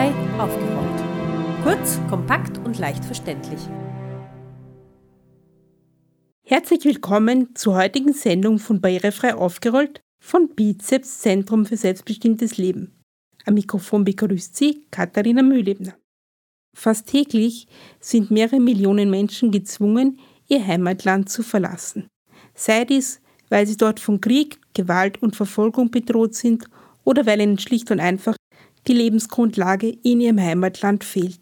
Barrierefrei aufgerollt. Kurz, kompakt und leicht verständlich. Herzlich willkommen zur heutigen Sendung von Barrierefrei aufgerollt von Bizeps Zentrum für selbstbestimmtes Leben. Am Mikrofon begrüßt Sie Katharina Mühlebner. Fast täglich sind mehrere Millionen Menschen gezwungen, ihr Heimatland zu verlassen. Sei dies, weil sie dort von Krieg, Gewalt und Verfolgung bedroht sind oder weil ihnen schlicht und einfach die Lebensgrundlage in ihrem Heimatland fehlt.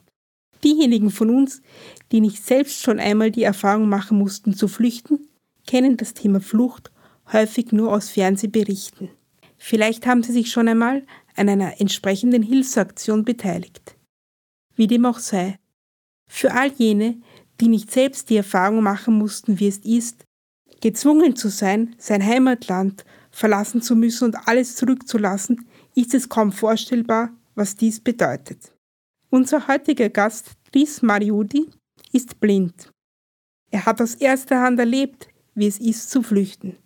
Diejenigen von uns, die nicht selbst schon einmal die Erfahrung machen mussten zu flüchten, kennen das Thema Flucht häufig nur aus Fernsehberichten. Vielleicht haben sie sich schon einmal an einer entsprechenden Hilfsaktion beteiligt. Wie dem auch sei. Für all jene, die nicht selbst die Erfahrung machen mussten, wie es ist, gezwungen zu sein, sein Heimatland verlassen zu müssen und alles zurückzulassen, ist es kaum vorstellbar, was dies bedeutet. Unser heutiger Gast, Tris Mariudi, ist blind. Er hat aus erster Hand erlebt, wie es ist zu flüchten.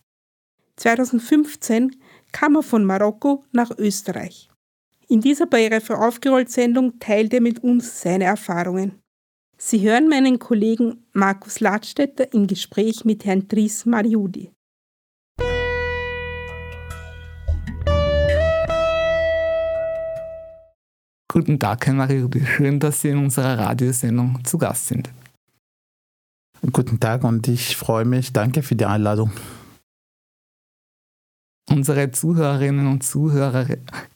2015 kam er von Marokko nach Österreich. In dieser Barriere aufgerollt Sendung teilt er mit uns seine Erfahrungen. Sie hören meinen Kollegen Markus Ladstätter im Gespräch mit Herrn Tris Mariudi. Guten Tag, Herr Mariudi. Schön, dass Sie in unserer Radiosendung zu Gast sind. Guten Tag und ich freue mich. Danke für die Einladung. Unsere Zuhörerinnen und Zuhörer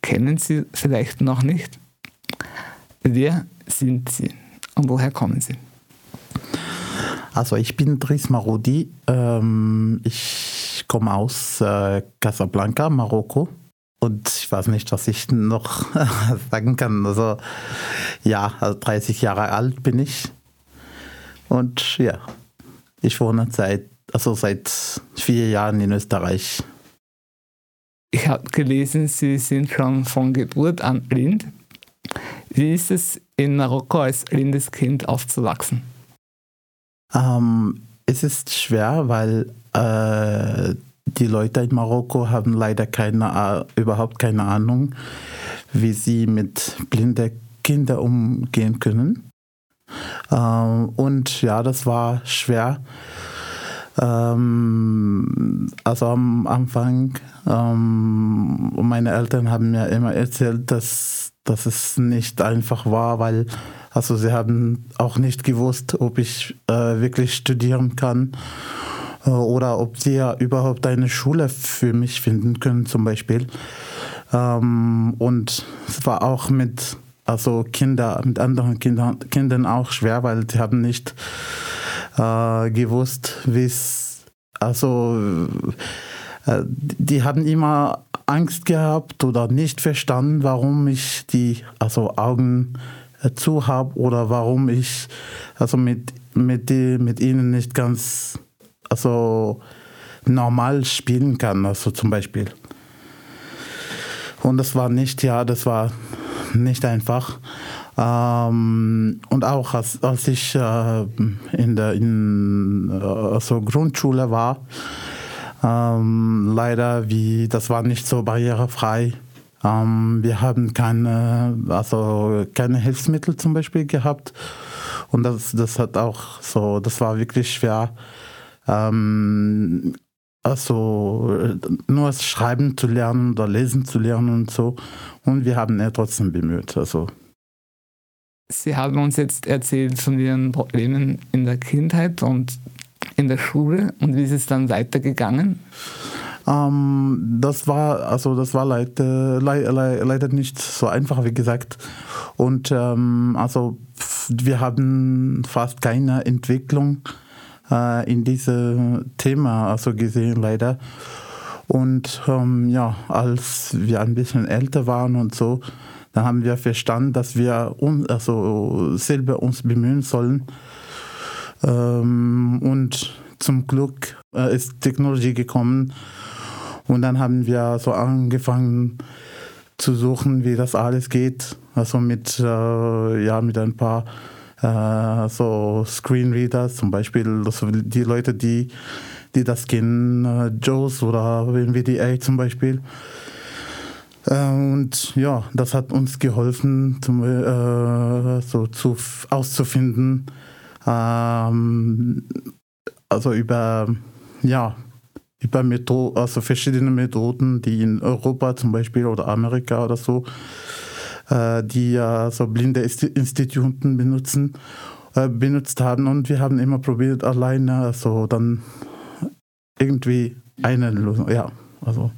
kennen Sie vielleicht noch nicht. Wer sind Sie und woher kommen Sie? Also ich bin Dries Marodi. Ähm, ich komme aus äh, Casablanca, Marokko. Und ich weiß nicht, was ich noch sagen kann. Also ja, also 30 Jahre alt bin ich. Und ja, ich wohne seit, also seit vier Jahren in Österreich. Ich habe gelesen, Sie sind schon von Geburt an blind. Wie ist es in Marokko als blindes Kind aufzuwachsen? Ähm, es ist schwer, weil äh, die Leute in Marokko haben leider keine, überhaupt keine Ahnung, wie sie mit blinden Kindern umgehen können. Ähm, und ja, das war schwer. Ähm, also am Anfang, ähm, meine Eltern haben mir immer erzählt, dass, dass es nicht einfach war, weil also sie haben auch nicht gewusst, ob ich äh, wirklich studieren kann oder ob sie ja überhaupt eine Schule für mich finden können zum Beispiel. Ähm, und es war auch mit also Kinder, mit anderen Kindern, Kindern auch schwer, weil sie haben nicht äh, gewusst, wie es, also äh, die haben immer Angst gehabt oder nicht verstanden, warum ich die also Augen äh, zu habe oder warum ich also mit, mit, die, mit ihnen nicht ganz also normal spielen kann, also zum Beispiel. Und das war nicht, ja, das war nicht einfach. Ähm, und auch als, als ich äh, in der in, also Grundschule war, ähm, leider, wie, das war nicht so barrierefrei. Ähm, wir haben keine, also keine Hilfsmittel zum Beispiel gehabt. Und das, das hat auch so, das war wirklich schwer ähm, also nur das Schreiben zu lernen oder Lesen zu lernen und so. Und wir haben ja trotzdem bemüht. Also. Sie haben uns jetzt erzählt von Ihren Problemen in der Kindheit und in der Schule und wie ist es dann weitergegangen? Ähm, das war also das war leider, leider, leider nicht so einfach, wie gesagt. Und ähm, also wir haben fast keine Entwicklung äh, in diesem Thema also gesehen, leider. Und ähm, ja, als wir ein bisschen älter waren und so, dann haben wir verstanden, dass wir uns, also selber uns bemühen sollen. Ähm, und zum Glück äh, ist Technologie gekommen. Und dann haben wir so angefangen zu suchen, wie das alles geht. Also mit, äh, ja, mit ein paar äh, so Screenreaders, zum Beispiel also die Leute, die, die das kennen, äh, JOS oder NVDA zum Beispiel. Äh, und ja, das hat uns geholfen, zum, äh, so zu, auszufinden, ähm, also über, ja, über Metho also verschiedene Methoden, die in Europa zum Beispiel oder Amerika oder so, die ja so blinde Instituten benutzen, äh, benutzt haben. Und wir haben immer probiert, alleine so dann irgendwie eine Lösung, ja, also.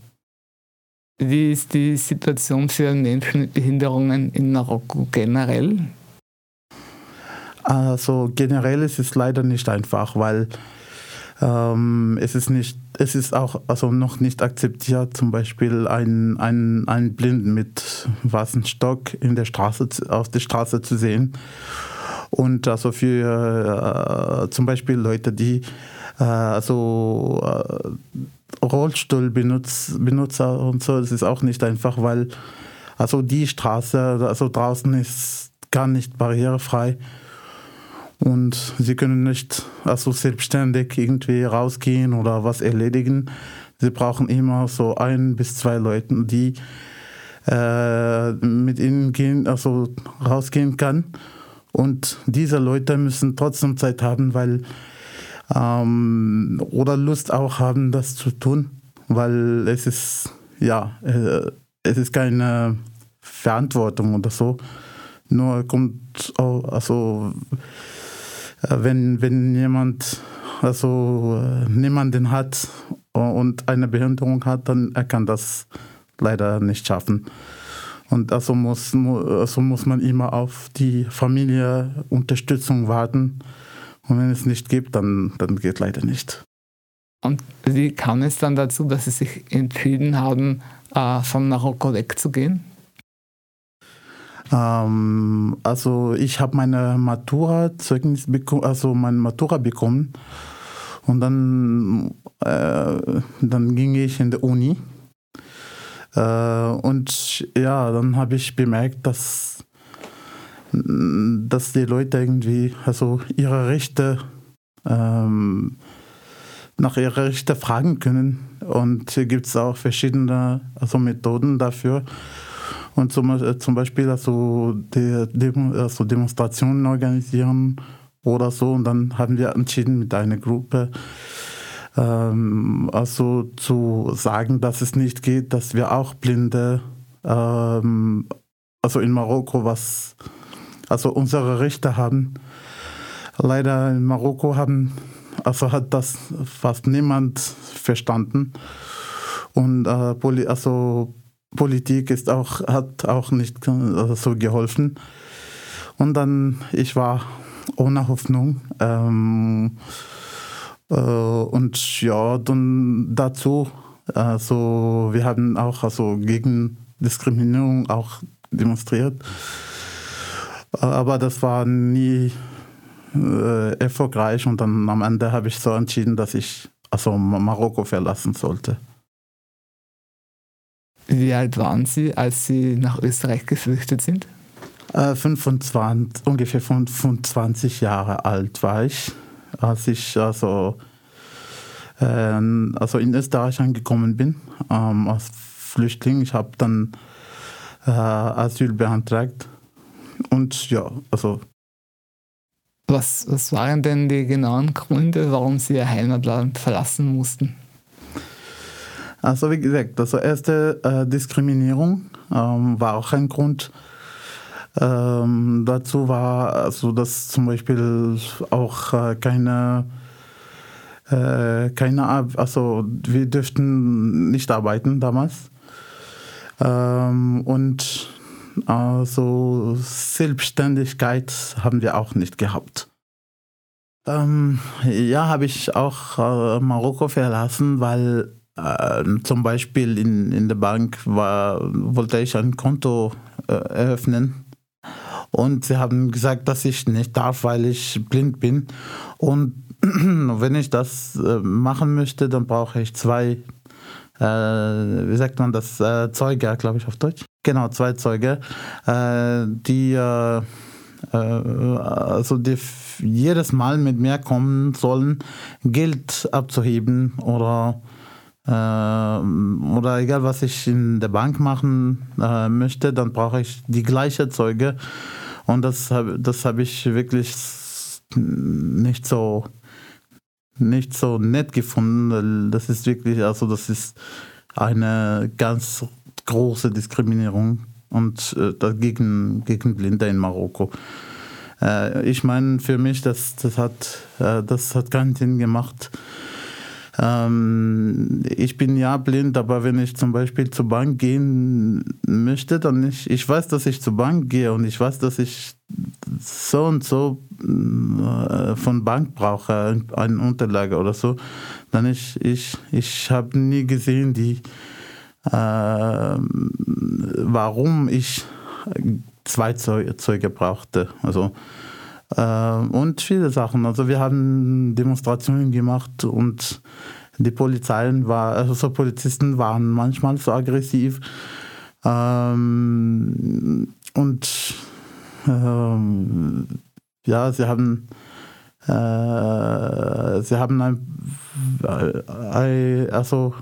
Wie ist die Situation für Menschen mit Behinderungen in Marokko generell? Also generell ist es leider nicht einfach, weil ähm, es ist nicht, es ist auch also noch nicht akzeptiert, zum Beispiel einen, einen, einen Blinden mit weißem Stock in der Straße, auf der Straße zu sehen. Und also für äh, zum Beispiel Leute, die äh, also äh, Rollstuhlbenutzer und so, das ist auch nicht einfach, weil also die Straße, also draußen ist gar nicht barrierefrei und sie können nicht also selbstständig irgendwie rausgehen oder was erledigen. Sie brauchen immer so ein bis zwei Leute, die äh, mit ihnen gehen, also rausgehen kann. Und diese Leute müssen trotzdem Zeit haben, weil ähm, oder Lust auch haben, das zu tun, weil es ist, ja, äh, es ist keine Verantwortung oder so. Nur kommt, also, wenn, wenn jemand, also äh, niemanden hat und eine Behinderung hat, dann er kann das leider nicht schaffen. Und also muss, also muss man immer auf die Familie Unterstützung warten und wenn es nicht gibt, dann, dann geht leider nicht. Und wie kam es dann dazu, dass Sie sich entschieden haben, äh, von Marokko wegzugehen? Ähm, also ich habe meine Matura-Zeugnis bekommen, also meine Matura bekommen und dann, äh, dann ging ich in die Uni. Äh, und ja, dann habe ich bemerkt, dass dass die Leute irgendwie also ihre Rechte ähm, nach ihrer Rechte fragen können. Und hier gibt es auch verschiedene also Methoden dafür. Und zum, äh, zum Beispiel also, die, also Demonstrationen organisieren oder so. Und dann haben wir entschieden mit einer Gruppe, ähm, also zu sagen, dass es nicht geht, dass wir auch Blinde, ähm, also in Marokko was also unsere Richter haben leider in Marokko haben, also hat das fast niemand verstanden. Und äh, Poli also Politik ist auch, hat auch nicht äh, so geholfen. Und dann, ich war ohne Hoffnung. Ähm, äh, und ja, dann dazu, also wir haben auch also gegen Diskriminierung auch demonstriert. Aber das war nie äh, erfolgreich und dann am Ende habe ich so entschieden, dass ich also Marokko verlassen sollte. Wie alt waren Sie, als Sie nach Österreich geflüchtet sind? Äh, 25, ungefähr 25 Jahre alt war ich, als ich also, äh, also in Österreich angekommen bin ähm, als Flüchtling. Ich habe dann äh, Asyl beantragt und ja, also. Was, was waren denn die genauen Gründe, warum Sie Ihr Heimatland verlassen mussten? Also wie gesagt, also erste äh, Diskriminierung ähm, war auch ein Grund. Ähm, dazu war also, dass zum Beispiel auch äh, keine, äh, keine, also wir dürften nicht arbeiten damals. Ähm, und also Selbstständigkeit haben wir auch nicht gehabt. Ähm, ja, habe ich auch äh, Marokko verlassen, weil zum Beispiel in, in der Bank war, wollte ich ein Konto äh, eröffnen. Und sie haben gesagt, dass ich nicht darf, weil ich blind bin. Und wenn ich das äh, machen möchte, dann brauche ich zwei, äh, wie sagt man das, äh, Zeuge, glaube ich auf Deutsch. Genau, zwei Zeuge, äh, die, äh, äh, also die jedes Mal mit mir kommen sollen, Geld abzuheben oder oder egal was ich in der Bank machen äh, möchte, dann brauche ich die gleiche Zeuge. Und das habe das hab ich wirklich nicht so nicht so nett gefunden, das ist wirklich, also das ist eine ganz große Diskriminierung und äh, gegen, gegen Blinde in Marokko. Äh, ich meine, für mich, das, das, hat, das hat keinen Sinn gemacht. Ähm, ich bin ja blind, aber wenn ich zum Beispiel zur Bank gehen möchte, dann ich, ich weiß, dass ich zur Bank gehe und ich weiß, dass ich so und so äh, von Bank brauche, eine Unterlage oder so, dann ich, ich, ich habe nie gesehen, die, äh, warum ich zwei Zeuge brauchte. Also, und viele Sachen. Also wir haben Demonstrationen gemacht und die Polizeien war, also Polizisten waren manchmal so aggressiv. Ähm, und ähm, ja, sie haben äh, sie haben ein, äh, also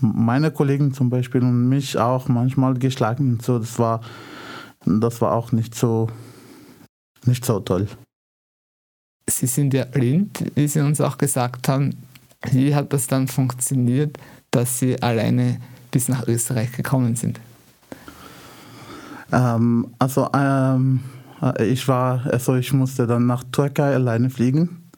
meine Kollegen zum Beispiel und mich auch manchmal geschlagen. So, das war das war auch nicht so nicht so toll. Sie sind ja blind, wie Sie uns auch gesagt haben. Wie hat das dann funktioniert, dass Sie alleine bis nach Österreich gekommen sind? Ähm, also ähm, ich war, also ich musste dann nach Türkei alleine fliegen.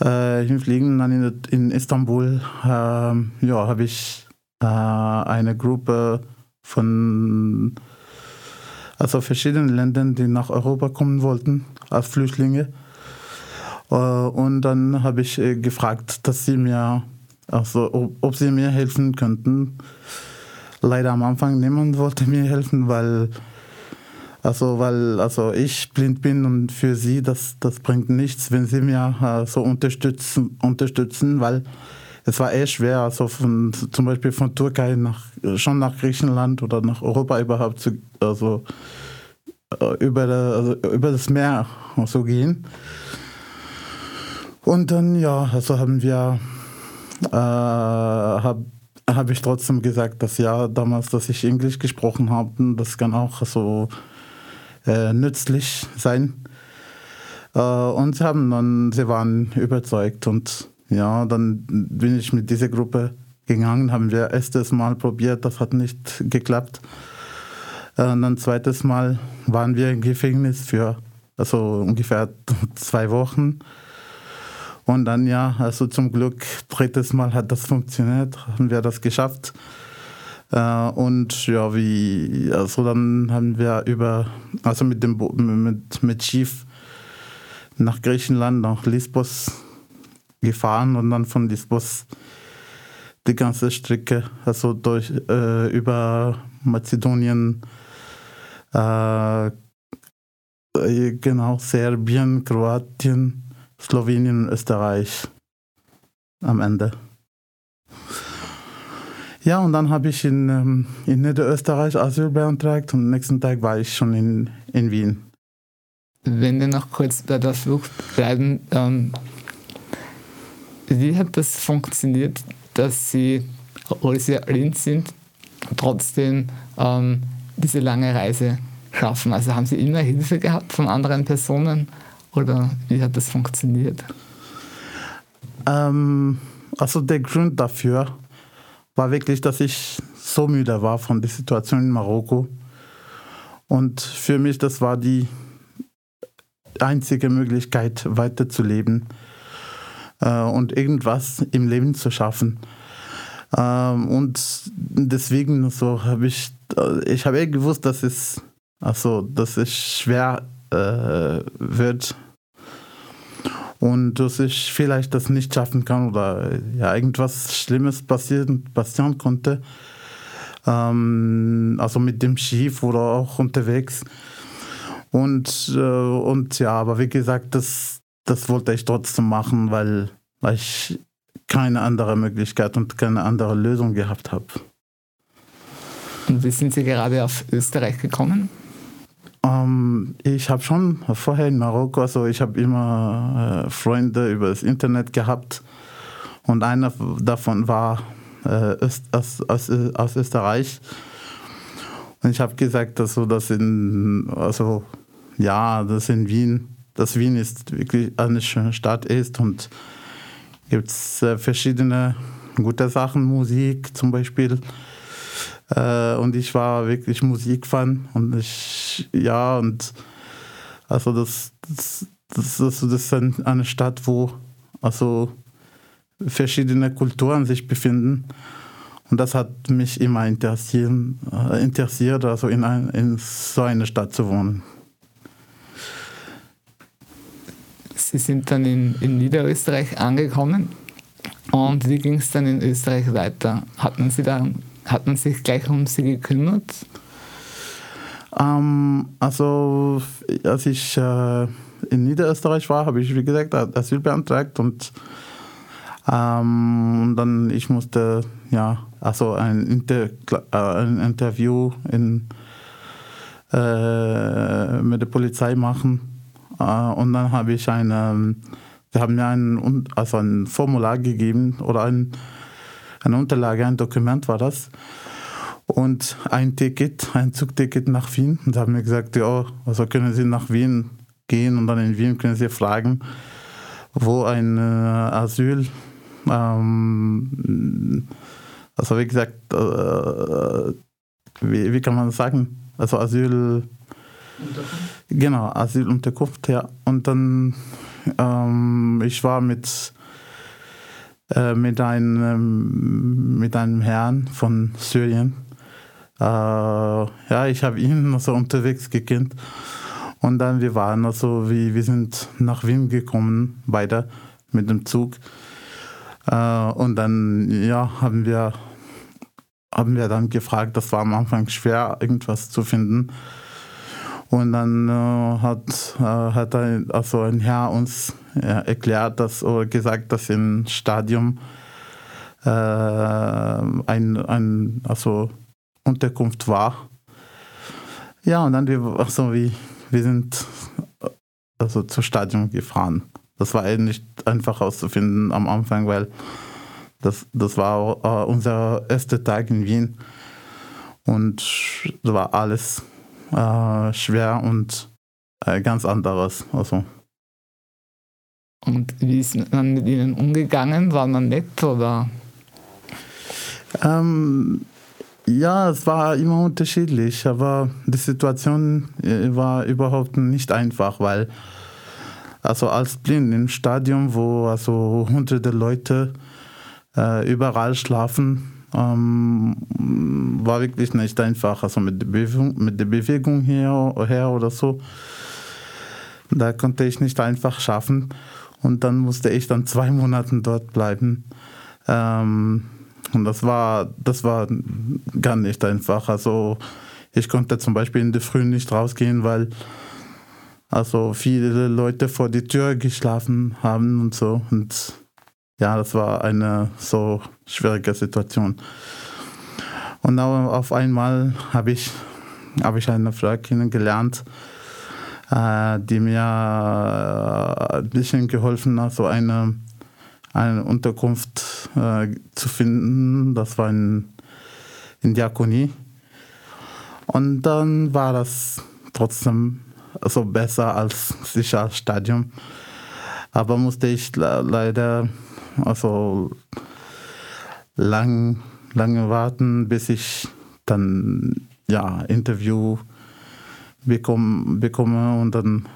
Äh, hinfliegen dann in, in Istanbul äh, ja, habe ich äh, eine Gruppe von also verschiedenen Ländern, die nach Europa kommen wollten als Flüchtlinge. Äh, und dann habe ich äh, gefragt, dass sie mir, also ob, sie mir helfen könnten. Leider am Anfang niemand wollte mir helfen, weil also weil also ich blind bin und für sie das, das bringt nichts, wenn sie mir äh, so unterstützen, unterstützen, weil es war eher schwer, also von, zum Beispiel von Türkei nach, schon nach Griechenland oder nach Europa überhaupt zu, also über, also über das Meer so gehen. Und dann, ja, also haben wir, äh, habe hab ich trotzdem gesagt, dass ja, damals, dass ich Englisch gesprochen habe, das kann auch so äh, nützlich sein. Äh, und sie haben dann, sie waren überzeugt und ja, dann bin ich mit dieser Gruppe gegangen, haben wir erstes Mal probiert, das hat nicht geklappt. Äh, und dann zweites Mal waren wir im Gefängnis für also ungefähr zwei Wochen. Und dann ja, also zum Glück, drittes Mal hat das funktioniert, haben wir das geschafft. Äh, und ja, wie, also dann haben wir über, also mit dem mit, mit Schiff nach Griechenland, nach Lesbos gefahren und dann von Lesbos die ganze Strecke, also durch, äh, über Mazedonien, äh, genau, Serbien, Kroatien, Slowenien, Österreich am Ende. Ja, und dann habe ich in, ähm, in Niederösterreich Asyl beantragt und am nächsten Tag war ich schon in, in Wien. Wenn wir noch kurz bei der Flucht bleiben, ähm, wie hat das funktioniert, dass Sie, obwohl Sie blind sind, trotzdem ähm, diese lange Reise schaffen? Also haben Sie immer Hilfe gehabt von anderen Personen oder wie hat das funktioniert? Ähm, also der Grund dafür war wirklich, dass ich so müde war von der Situation in Marokko. Und für mich, das war die einzige Möglichkeit, weiterzuleben äh, und irgendwas im Leben zu schaffen. Ähm, und deswegen so habe ich, äh, ich habe ja gewusst, dass es, also, dass es schwer äh, wird und dass ich vielleicht das nicht schaffen kann oder ja, irgendwas Schlimmes passieren, passieren konnte. Ähm, also mit dem Schiff oder auch unterwegs. Und, äh, und ja, aber wie gesagt, das, das wollte ich trotzdem machen, weil, weil ich keine andere Möglichkeit und keine andere Lösung gehabt habe. Und wie sind Sie gerade auf Österreich gekommen? Ähm, ich habe schon vorher in Marokko, also ich habe immer äh, Freunde über das Internet gehabt und einer davon war äh, aus, aus, aus Österreich. Und ich habe gesagt, dass so das in, also ja, das in Wien, dass Wien ist wirklich eine schöne Stadt ist und gibt es äh, verschiedene gute Sachen, Musik zum Beispiel. Äh, und ich war wirklich Musikfan und ich, ja, und also das, das, das, das, ist eine Stadt, wo also verschiedene Kulturen sich befinden. Und das hat mich immer interessiert, äh, interessiert also in, ein, in so einer Stadt zu wohnen. Sie sind dann in, in Niederösterreich angekommen. Und wie ging es dann in Österreich weiter? Hat man, Sie da, hat man sich gleich um Sie gekümmert? Ähm, also, als ich äh, in Niederösterreich war, habe ich, wie gesagt, Asyl beantragt und, ähm, dann ich musste ja also ein, Inter äh, ein Interview in, äh, mit der Polizei machen und dann habe ich eine Sie haben mir ein, also ein Formular gegeben oder ein, eine Unterlage, ein Dokument war das und ein Ticket, ein Zugticket nach Wien. Und sie haben mir gesagt, ja, also können Sie nach Wien gehen und dann in Wien können Sie fragen, wo ein äh, Asyl, ähm, also wie gesagt, äh, wie, wie kann man das sagen? Also Asyl. Unterkunft? Genau, Asylunterkunft, ja. Und dann, ähm, ich war mit, äh, mit, einem, mit einem Herrn von Syrien äh, ja, ich habe ihn also unterwegs gekannt. Und dann wir waren also, wie, wir sind nach Wien gekommen, beide mit dem Zug. Äh, und dann, ja, haben wir, haben wir dann gefragt, das war am Anfang schwer, irgendwas zu finden. Und dann äh, hat, äh, hat ein, also ein Herr uns erklärt, dass, oder gesagt, dass im Stadium äh, ein, ein, also Unterkunft war. Ja, und dann wir, also wie, wir sind also zum Stadion gefahren. Das war nicht einfach auszufinden am Anfang, weil das, das war äh, unser erster Tag in Wien. Und das war alles äh, schwer und äh, ganz anderes. Also. Und wie ist man mit ihnen umgegangen? War man nett oder? Ähm, ja, es war immer unterschiedlich, aber die Situation äh, war überhaupt nicht einfach, weil also als Blind im Stadion, wo also hunderte Leute äh, überall schlafen, ähm, war wirklich nicht einfach. Also mit der Bewegung, mit der Bewegung her, her oder so, da konnte ich nicht einfach schaffen. Und dann musste ich dann zwei Monate dort bleiben. Ähm, und das war, das war gar nicht einfach. Also ich konnte zum Beispiel in der Früh nicht rausgehen, weil also viele Leute vor die Tür geschlafen haben und so. Und ja, das war eine so schwierige Situation. Und auf einmal habe ich, hab ich eine Frau kennengelernt, äh, die mir ein bisschen geholfen hat, so eine eine Unterkunft äh, zu finden. Das war in, in Diakonie. Und dann war das trotzdem so besser als sicher Stadium. Aber musste ich leider also lang, lange warten, bis ich dann ja Interview bekomme, bekomme und dann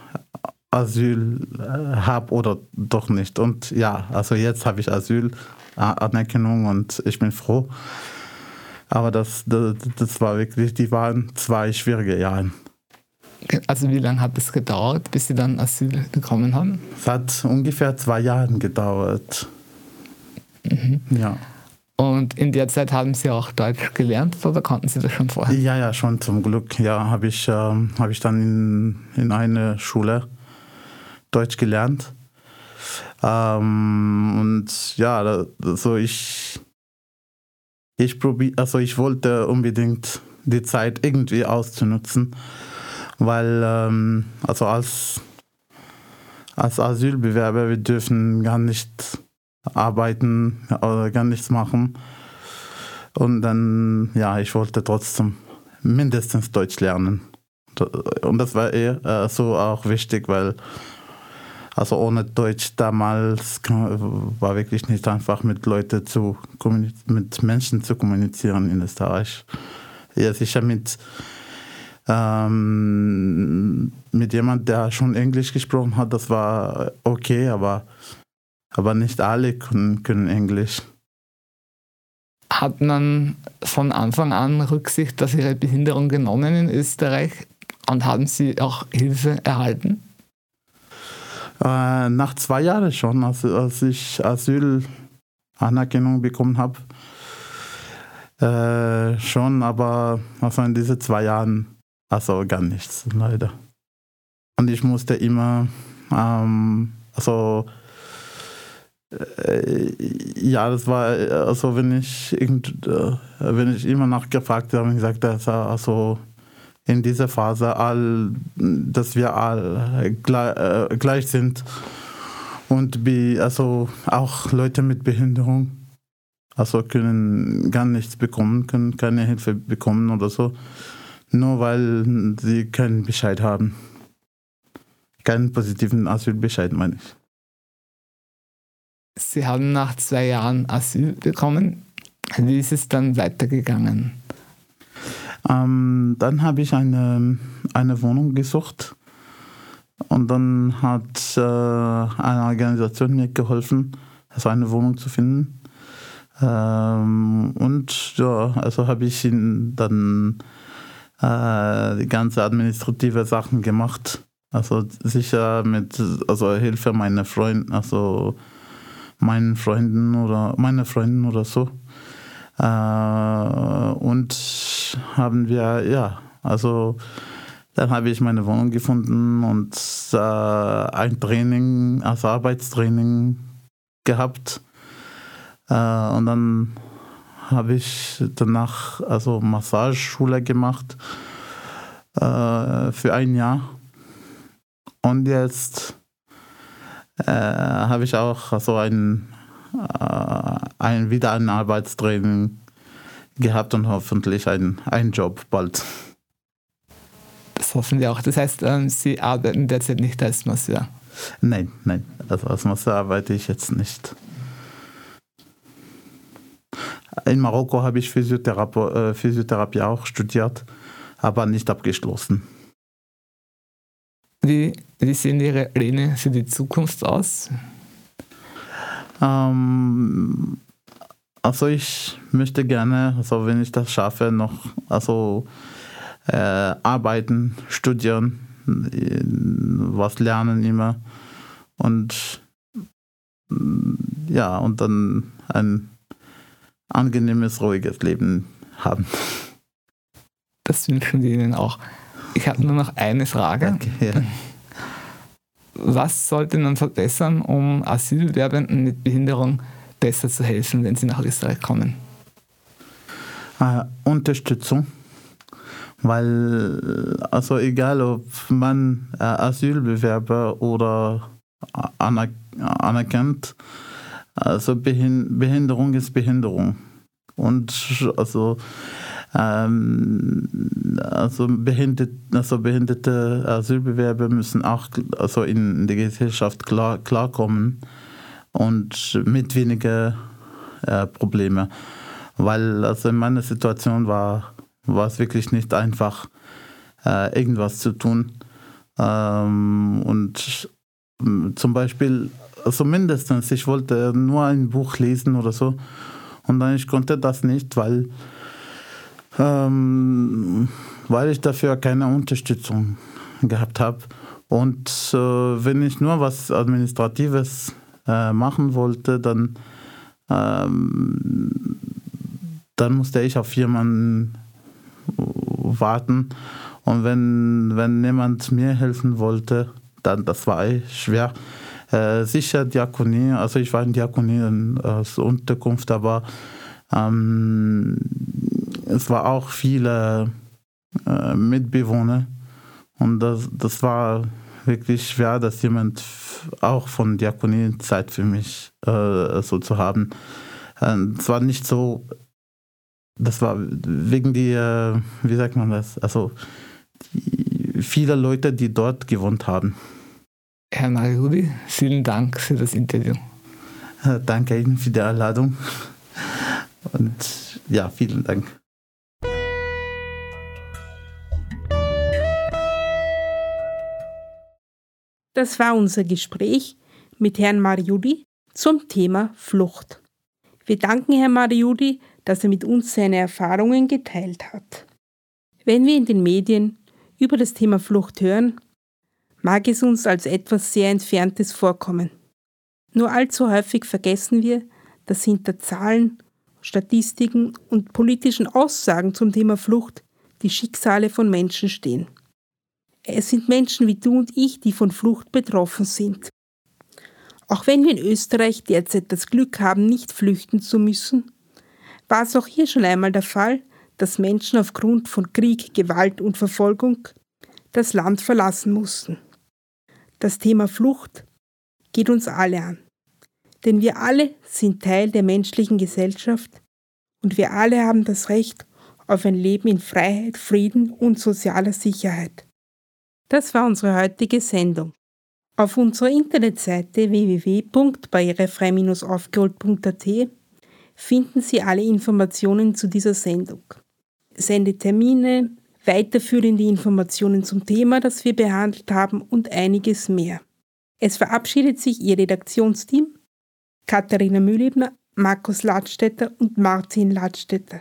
Asyl äh, habe oder doch nicht. Und ja, also jetzt habe ich Asylanerkennung und ich bin froh. Aber das, das, das war wirklich, die waren zwei schwierige Jahre. Also wie lange hat es gedauert, bis Sie dann Asyl bekommen haben? Es hat ungefähr zwei Jahre gedauert. Mhm. Ja. Und in der Zeit haben Sie auch Deutsch gelernt oder konnten Sie das schon vorher? Ja, ja, schon zum Glück. Ja, habe ich, äh, hab ich dann in, in eine Schule Deutsch gelernt. Ähm, und ja, also ich, ich probier, also ich wollte unbedingt die Zeit irgendwie auszunutzen, weil ähm, also als, als Asylbewerber, wir dürfen gar nicht arbeiten oder gar nichts machen. Und dann, ja, ich wollte trotzdem mindestens Deutsch lernen. Und das war eher äh, so auch wichtig, weil also ohne Deutsch damals war wirklich nicht einfach mit Leuten zu mit Menschen zu kommunizieren in Österreich. Ja, sicher mit ähm, mit jemand, der schon Englisch gesprochen hat, das war okay, aber, aber nicht alle können, können Englisch. Hat man von Anfang an Rücksicht auf Ihre Behinderung genommen in Österreich und haben Sie auch Hilfe erhalten? Äh, nach zwei Jahren schon, als, als ich Asylanerkennung bekommen habe. Äh, schon, aber also in diesen zwei Jahren also gar nichts, leider. Und ich musste immer, ähm, also ja, das war, also wenn ich, irgend, äh, wenn ich immer nachgefragt habe, gesagt, dass also in dieser Phase all, dass wir all gleich, äh, sind und also auch Leute mit Behinderung also können gar nichts bekommen, können keine Hilfe bekommen oder so, nur weil sie keinen Bescheid haben. Keinen positiven Asylbescheid, meine ich. Sie haben nach zwei Jahren Asyl bekommen. Wie ist es dann weitergegangen? Ähm, dann habe ich eine, eine Wohnung gesucht und dann hat äh, eine Organisation mir geholfen, also eine Wohnung zu finden. Ähm, und ja, also habe ich dann äh, die ganze administrative Sachen gemacht. Also sicher mit also Hilfe meiner Freunde, also meinen Freunden oder meine Freunden oder so. Äh, und haben wir, ja, also dann habe ich meine Wohnung gefunden und äh, ein Training, also Arbeitstraining gehabt. Äh, und dann habe ich danach also Massageschule gemacht äh, für ein Jahr. Und jetzt äh, habe ich auch also ein, äh, ein, wieder ein Arbeitstraining gehabt und hoffentlich einen, einen Job bald. Das hoffen wir auch. Das heißt, ähm, Sie arbeiten derzeit nicht als Masseur? Nein, nein. Also als Masseur arbeite ich jetzt nicht. In Marokko habe ich Physiotherapie, äh, Physiotherapie auch studiert, aber nicht abgeschlossen. Wie, wie sehen Ihre Pläne für die Zukunft aus? Ähm, also ich möchte gerne, also wenn ich das schaffe, noch also äh, arbeiten, studieren, was lernen immer und ja und dann ein angenehmes, ruhiges Leben haben. Das wünschen wir Ihnen auch. Ich habe nur noch eine Frage. Okay, ja. Was sollte man verbessern, um Asylwerbenden mit Behinderung besser zu helfen, wenn sie nach Österreich kommen? Äh, Unterstützung, weil also egal ob man äh, Asylbewerber oder aner anerkennt, also Behinderung ist Behinderung. Und also, ähm, also, behindert, also behinderte Asylbewerber müssen auch also in der Gesellschaft klar, klarkommen und mit weniger äh, Probleme. Weil also in meiner Situation war, war es wirklich nicht einfach, äh, irgendwas zu tun. Ähm, und zum Beispiel also mindestens, ich wollte nur ein Buch lesen oder so. Und dann ich konnte das nicht, weil, ähm, weil ich dafür keine Unterstützung gehabt habe. Und äh, wenn ich nur was Administratives äh, machen wollte, dann, ähm, dann musste ich auf jemanden warten. Und wenn, wenn niemand mir helfen wollte, dann das war schwer. Äh, sicher Diakonie, also ich war in Diakonie als Unterkunft, aber ähm, es war auch viele äh, Mitbewohner und das, das war wirklich schwer, dass jemand auch von Diakonie Zeit für mich äh, so zu haben. Ähm, es war nicht so das war wegen der, wie sagt man das, also die, viele Leute, die dort gewohnt haben. Herr Mariudi, vielen Dank für das Interview. Danke Ihnen für die Einladung und ja, vielen Dank. Das war unser Gespräch mit Herrn Mariudi zum Thema Flucht. Wir danken Herrn Mariudi, dass er mit uns seine Erfahrungen geteilt hat. Wenn wir in den Medien über das Thema Flucht hören, mag es uns als etwas sehr Entferntes vorkommen. Nur allzu häufig vergessen wir, dass hinter Zahlen, Statistiken und politischen Aussagen zum Thema Flucht die Schicksale von Menschen stehen. Es sind Menschen wie du und ich, die von Flucht betroffen sind. Auch wenn wir in Österreich derzeit das Glück haben, nicht flüchten zu müssen, war es auch hier schon einmal der Fall, dass Menschen aufgrund von Krieg, Gewalt und Verfolgung das Land verlassen mussten. Das Thema Flucht geht uns alle an, denn wir alle sind Teil der menschlichen Gesellschaft und wir alle haben das Recht auf ein Leben in Freiheit, Frieden und sozialer Sicherheit. Das war unsere heutige Sendung. Auf unserer Internetseite www.barrierefrei-aufgeholt.at finden Sie alle Informationen zu dieser Sendung. Sendetermine, weiterführende Informationen zum Thema, das wir behandelt haben und einiges mehr. Es verabschiedet sich Ihr Redaktionsteam Katharina Mühlebner, Markus Ladstätter und Martin Ladstätter.